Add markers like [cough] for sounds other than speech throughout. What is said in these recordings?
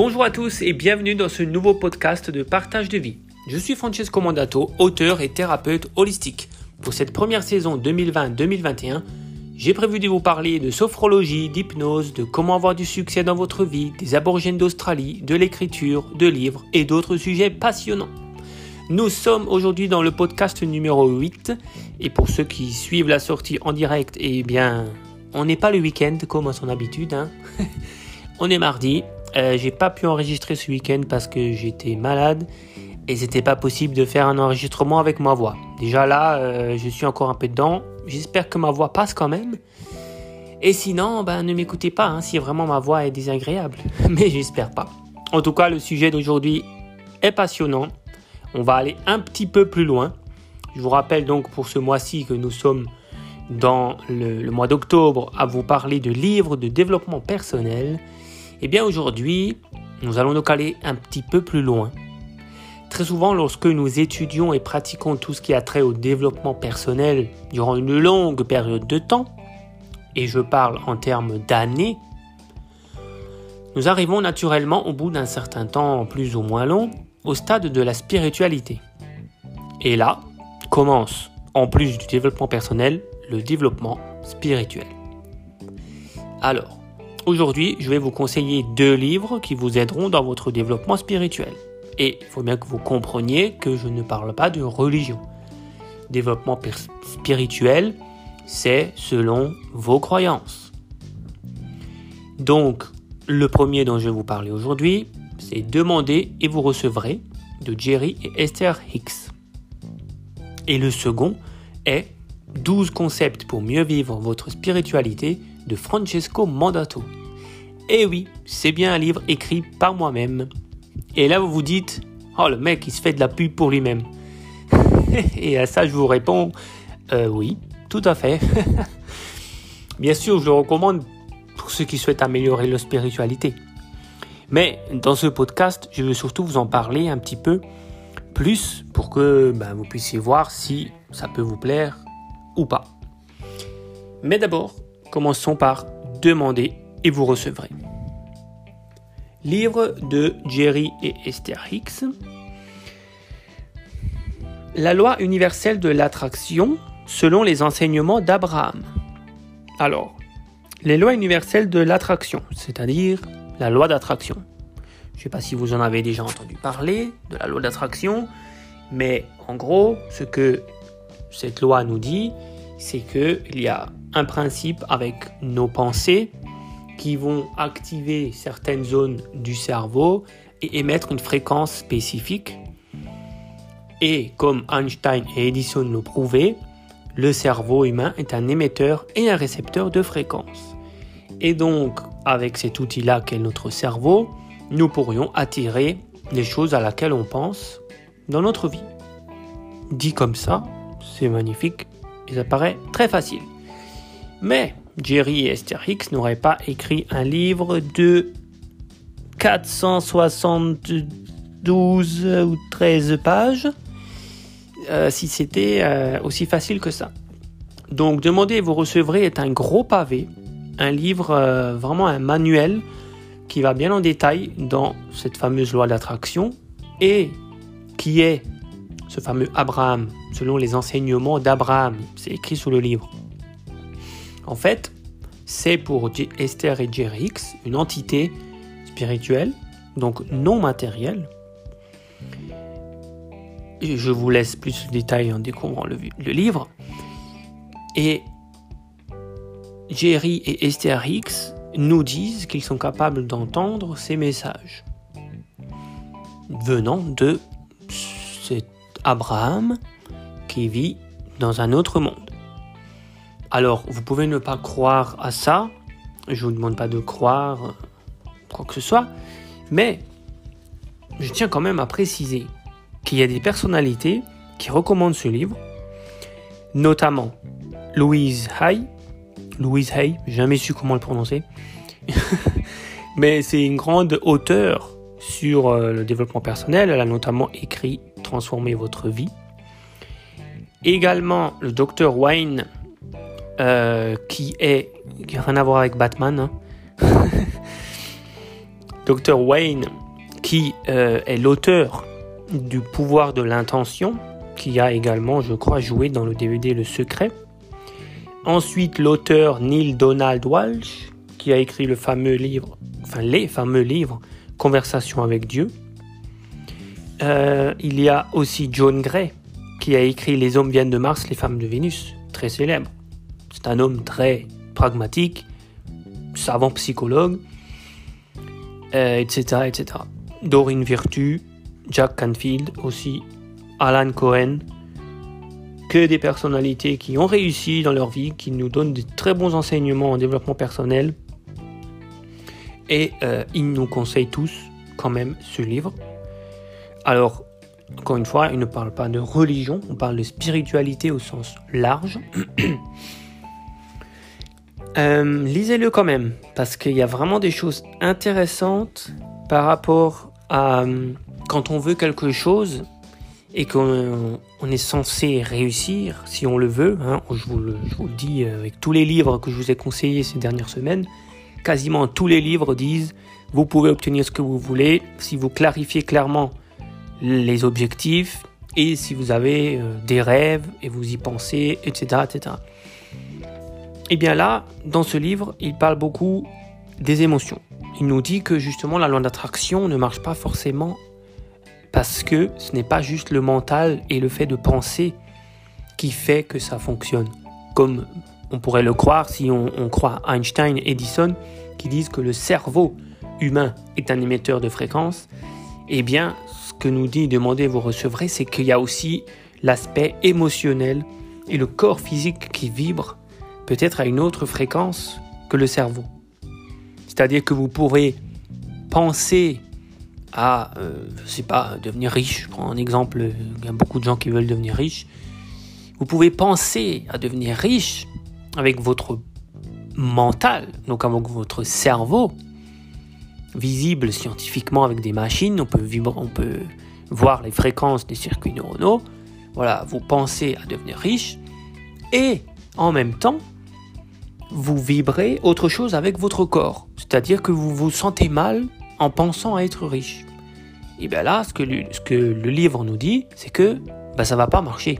Bonjour à tous et bienvenue dans ce nouveau podcast de partage de vie. Je suis Francesco Mandato, auteur et thérapeute holistique. Pour cette première saison 2020-2021, j'ai prévu de vous parler de sophrologie, d'hypnose, de comment avoir du succès dans votre vie, des aborigènes d'Australie, de l'écriture, de livres et d'autres sujets passionnants. Nous sommes aujourd'hui dans le podcast numéro 8 et pour ceux qui suivent la sortie en direct, eh bien, on n'est pas le week-end comme à son habitude. Hein. [laughs] on est mardi. Euh, j'ai pas pu enregistrer ce week-end parce que j'étais malade et c'était pas possible de faire un enregistrement avec ma voix. Déjà là, euh, je suis encore un peu dedans. J'espère que ma voix passe quand même. Et sinon, ben, ne m'écoutez pas hein, si vraiment ma voix est désagréable. [laughs] Mais j'espère pas. En tout cas, le sujet d'aujourd'hui est passionnant. On va aller un petit peu plus loin. Je vous rappelle donc pour ce mois-ci que nous sommes dans le, mois d'octobre à vous parler de livres de développement personnel, eh bien aujourd'hui, nous allons nous caler un petit peu plus loin. Très souvent, lorsque nous étudions et pratiquons tout ce qui a trait au développement personnel durant une longue période de temps, et je parle en termes d'années, nous arrivons naturellement au bout d'un certain temps plus ou moins long au stade de la spiritualité. Et là commence, en plus du développement personnel, le développement spirituel. Alors, aujourd'hui, je vais vous conseiller deux livres qui vous aideront dans votre développement spirituel. Et il faut bien que vous compreniez que je ne parle pas de religion. Développement spirituel, c'est selon vos croyances. Donc, le premier dont je vais vous parler aujourd'hui, c'est Demandez et vous recevrez de Jerry et Esther Hicks. Et le second est 12 concepts pour mieux vivre votre spiritualité de Francesco Mandato. Et eh oui, c'est bien un livre écrit par moi-même. Et là, vous vous dites, oh, le mec, il se fait de la pub pour lui-même. [laughs] Et à ça, je vous réponds, euh, oui, tout à fait. [laughs] bien sûr, je le recommande pour ceux qui souhaitent améliorer leur spiritualité. Mais dans ce podcast, je veux surtout vous en parler un petit peu plus pour que ben, vous puissiez voir si ça peut vous plaire ou pas. Mais d'abord, commençons par demander et vous recevrez. Livre de Jerry et Esther Hicks. La loi universelle de l'attraction selon les enseignements d'Abraham. Alors, les lois universelles de l'attraction, c'est-à-dire la loi d'attraction. Je ne sais pas si vous en avez déjà entendu parler de la loi d'attraction, mais en gros, ce que cette loi nous dit, c'est qu'il y a un principe avec nos pensées qui vont activer certaines zones du cerveau et émettre une fréquence spécifique. Et comme Einstein et Edison l'ont prouvé, le cerveau humain est un émetteur et un récepteur de fréquences. Et donc, avec cet outil-là qu'est notre cerveau, nous pourrions attirer les choses à laquelle on pense dans notre vie. Dit comme ça, c'est magnifique et ça paraît très facile. Mais Jerry et Esther Hicks n'auraient pas écrit un livre de 472 ou 13 pages euh, si c'était euh, aussi facile que ça. Donc Demandez et vous recevrez est un gros pavé, un livre, euh, vraiment un manuel qui va bien en détail dans cette fameuse loi d'attraction et qui est ce fameux Abraham, selon les enseignements d'Abraham. C'est écrit sous le livre. En fait, c'est pour Esther et Jerry une entité spirituelle, donc non matérielle. je vous laisse plus de détails en découvrant le, livre. Et Jerry et Esther Hicks nous disent qu'ils sont capables d'entendre ces messages venant de Abraham qui vit dans un autre monde. Alors, vous pouvez ne pas croire à ça, je ne vous demande pas de croire quoi que ce soit, mais je tiens quand même à préciser qu'il y a des personnalités qui recommandent ce livre, notamment Louise Hay, Louise Hay, jamais su comment le prononcer. [laughs] Mais c'est une grande auteure sur euh, le développement personnel. Elle a notamment écrit Transformer votre vie. Également le docteur Wayne, euh, qui est rien à voir avec Batman. Hein. [laughs] Dr. Wayne, qui euh, est l'auteur du pouvoir de l'intention, qui a également, je crois, joué dans le DVD Le Secret. Ensuite, l'auteur Neil Donald Walsh, qui a écrit le fameux livre, enfin les fameux livres Conversation avec Dieu. Euh, il y a aussi John Gray, qui a écrit Les hommes viennent de Mars, les femmes de Vénus, très célèbre. C'est un homme très pragmatique, savant psychologue, etc., euh, etc. Doreen Virtue, Jack Canfield aussi, Alan Cohen, que des personnalités qui ont réussi dans leur vie, qui nous donnent de très bons enseignements en développement personnel. Et euh, ils nous conseillent tous quand même ce livre. Alors, encore une fois, il ne parle pas de religion, on parle de spiritualité au sens large. [clears throat] Euh, lisez-le quand même, parce qu'il y a vraiment des choses intéressantes par rapport à euh, quand on veut quelque chose et qu'on est censé réussir, si on le veut. Hein, je, vous le, dis euh, avec tous les livres que je vous ai conseillés ces dernières semaines, quasiment tous les livres disent vous pouvez obtenir ce que vous voulez si vous clarifiez clairement les objectifs et si vous avez euh, des rêves et vous y pensez, etc., etc. Et bien là, dans ce livre, il parle beaucoup des émotions. Il nous dit que justement la loi d'attraction ne marche pas forcément parce que ce n'est pas juste le mental et le fait de penser qui fait que ça fonctionne. Comme on pourrait le croire si on, croit Einstein et Edison qui disent que le cerveau humain est un émetteur de fréquences. Eh bien, que nous dit Demandez, vous recevrez, c'est qu'il y a aussi l'aspect émotionnel et le corps physique qui vibre peut-être à une autre fréquence que le cerveau. C'est-à-dire que vous pourrez penser à, euh, je sais pas, devenir riche. Je prends un exemple, il y a beaucoup de gens qui veulent devenir riches. Vous pouvez penser à devenir riche avec votre mental, donc avec votre cerveau, visible scientifiquement avec des machines. On peut, on peut voir les fréquences des circuits neuronaux. Voilà, vous pensez à devenir riche et en même temps, vous vibrez autre chose avec votre corps. C'est-à-dire que vous vous sentez mal en pensant à être riche. Et bien là, ce que le, ce que le livre nous dit, c'est que ben, ça ne va pas marcher.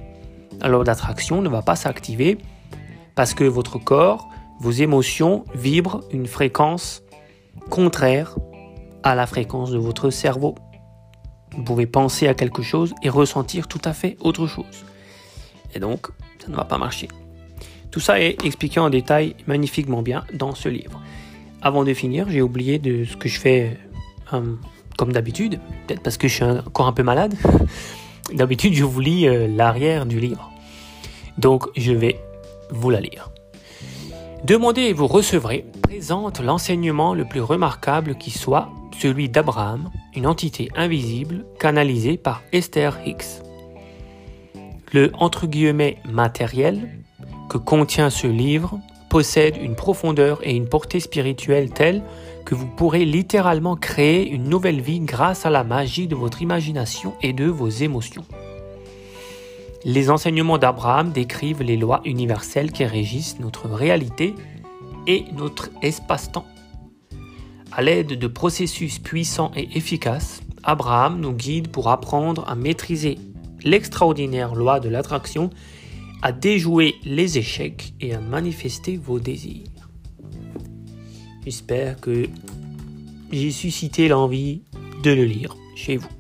Alors l'attraction ne va pas s'activer parce que votre corps, vos émotions vibrent une fréquence contraire à la fréquence de votre cerveau. Vous pouvez penser à quelque chose et ressentir tout à fait autre chose. Et donc, ça ne va pas marcher. Tout ça est expliqué en détail magnifiquement bien dans ce livre. Avant de finir, j'ai oublié de ce que je fais euh, comme d'habitude, peut-être parce que je suis encore un peu malade. [laughs] d'habitude, je vous lis l'arrière du livre. Donc, je vais vous la lire. Demandez et vous recevrez présente l'enseignement le plus remarquable qui soit celui d'Abraham, une entité invisible canalisée par Esther Hicks. Le entre guillemets matériel que contient ce livre possède une profondeur et une portée spirituelle telle que vous pourrez littéralement créer une nouvelle vie grâce à la magie de votre imagination et de vos émotions. Les enseignements d'Abraham décrivent les lois universelles qui régissent notre réalité et notre espace-temps. À l'aide de processus puissants et efficaces, Abraham nous guide pour apprendre à maîtriser l'extraordinaire loi de l'attraction à déjouer les échecs et à manifester vos désirs. J'espère que j'ai suscité l'envie de le lire chez vous.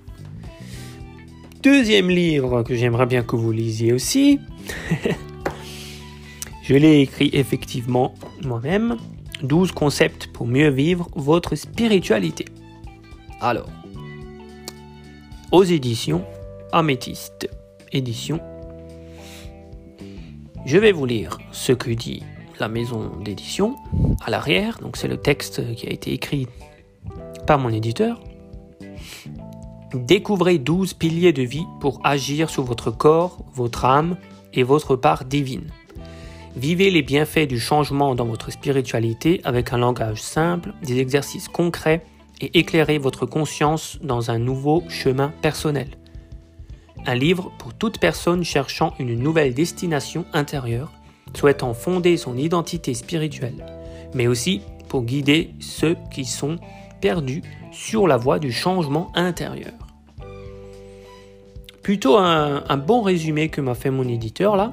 Deuxième livre que j'aimerais bien que vous lisiez aussi. [laughs] Je l'ai écrit effectivement moi-même. 12 concepts pour mieux vivre votre spiritualité. Alors, aux éditions Améthyste, édition je vais vous lire ce que dit la maison d'édition à l'arrière. Donc c'est le texte qui a été écrit par mon éditeur. Découvrez 12 piliers de vie pour agir sur votre corps, votre âme et votre part divine. Vivez les bienfaits du changement dans votre spiritualité avec un langage simple, des exercices concrets et éclairez votre conscience dans un nouveau chemin personnel un livre pour toute personne cherchant une nouvelle destination intérieure, souhaitant fonder son identité spirituelle, mais aussi pour guider ceux qui sont perdu sur la voie du changement intérieur. Plutôt un, bon résumé que m'a fait mon éditeur là.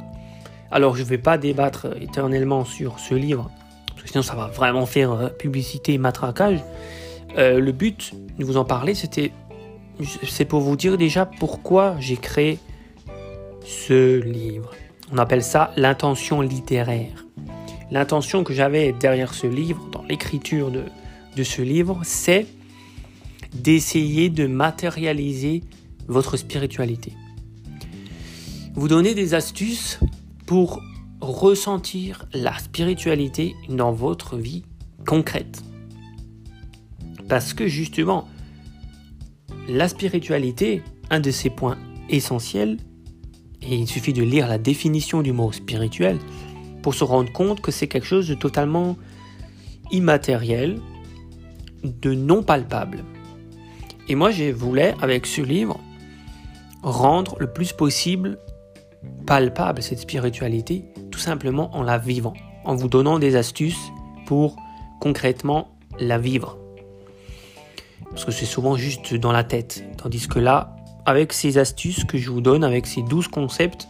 Alors je ne vais pas débattre éternellement sur ce livre, parce que sinon ça va vraiment faire euh, publicité et matraquage. Euh, le but de vous en parler, c'était c'est pour vous dire déjà pourquoi j'ai créé ce livre. On appelle ça l'intention littéraire. L'intention que j'avais derrière ce livre, dans l'écriture de, de ce livre, c'est d'essayer de matérialiser votre spiritualité. Vous donner des astuces pour ressentir la spiritualité dans votre vie concrète. Parce que justement, la spiritualité, un de ses points essentiels, et il suffit de lire la définition du mot spirituel pour se rendre compte que c'est quelque chose de totalement immatériel, de non palpable. Et moi, je voulais, avec ce livre, rendre le plus possible palpable cette spiritualité, tout simplement en la vivant, en vous donnant des astuces pour concrètement la vivre. Parce que c'est souvent juste dans la tête. Tandis que là, avec ces astuces que je vous donne, avec ces 12 concepts,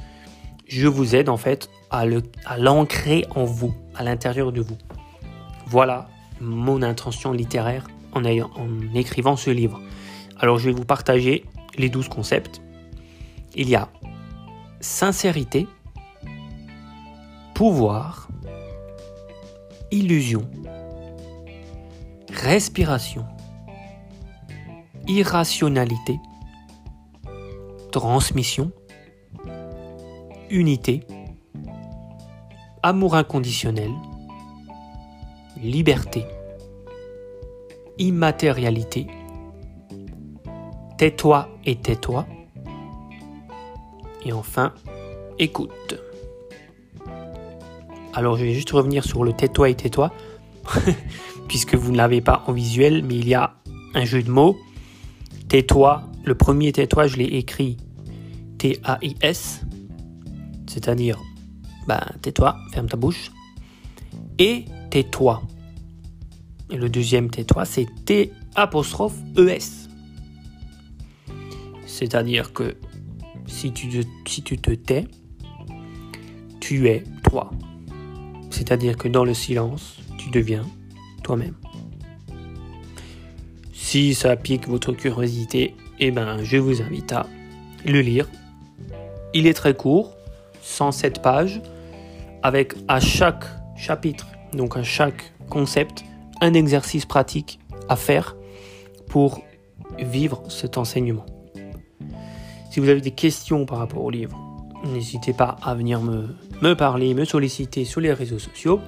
je vous aide en fait à l'ancrer en vous, à l'intérieur de vous. Voilà mon intention littéraire en, écrivant ce livre. Alors je vais vous partager les 12 concepts. Il y a sincérité, pouvoir, illusion, respiration, irrationalité, transmission, unité, amour inconditionnel, liberté, immatérialité, tais-toi et tais-toi, et enfin, écoute. Alors je vais juste revenir sur le tais-toi et tais-toi, [laughs] puisque vous ne l'avez pas en visuel, mais il y a un jeu de mots. Tais-toi, le premier tais-toi, je l'ai écrit T-A-I-S, c'est-à-dire, ben, tais-toi, ferme ta bouche. Et tais-toi. Et le deuxième tais-toi, c'est T apostrophe E-S. C'est-à-dire que si tu, te, si tu te tais, tu es toi. C'est-à-dire que dans le silence, tu deviens toi-même. Si ça pique votre curiosité, eh ben, je vous invite à le lire. Il est très court, 107 pages, avec à chaque chapitre, donc à chaque concept, un exercice pratique à faire pour vivre cet enseignement. Si vous avez des questions par rapport au livre, n'hésitez pas à venir me, me parler, me solliciter sur les réseaux sociaux.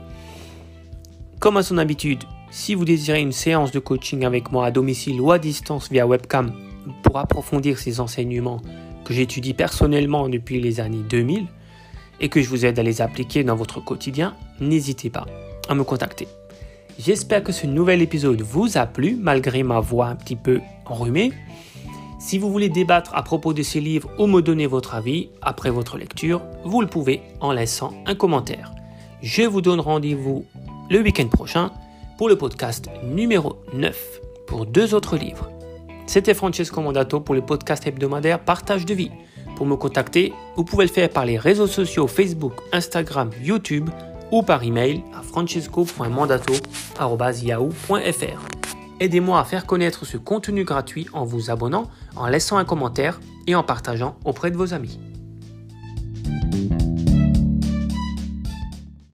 Comme à son habitude, si vous désirez une séance de coaching avec moi à domicile ou à distance via webcam pour approfondir ces enseignements que j'étudie personnellement depuis les années 2000 et que je vous aide à les appliquer dans votre quotidien, n'hésitez pas me contacter. J'espère que ce nouvel épisode vous a plu malgré ma voix un petit peu enrhumée. Si vous voulez débattre à propos de ces livres ou me donner votre avis après votre lecture, vous le pouvez en laissant un commentaire. Je vous donne rendez-vous le week-end prochain pour le podcast numéro 9 pour deux autres livres. C'était Francesco Mondato pour le podcast hebdomadaire Partage de vie. Pour me contacter, vous pouvez le faire par les réseaux sociaux Facebook, Instagram, YouTube ou par email à francesco.mandato.yahoo.fr. Aidez-moi à faire connaître ce contenu gratuit en vous abonnant, en laissant un commentaire et en partageant auprès de vos amis.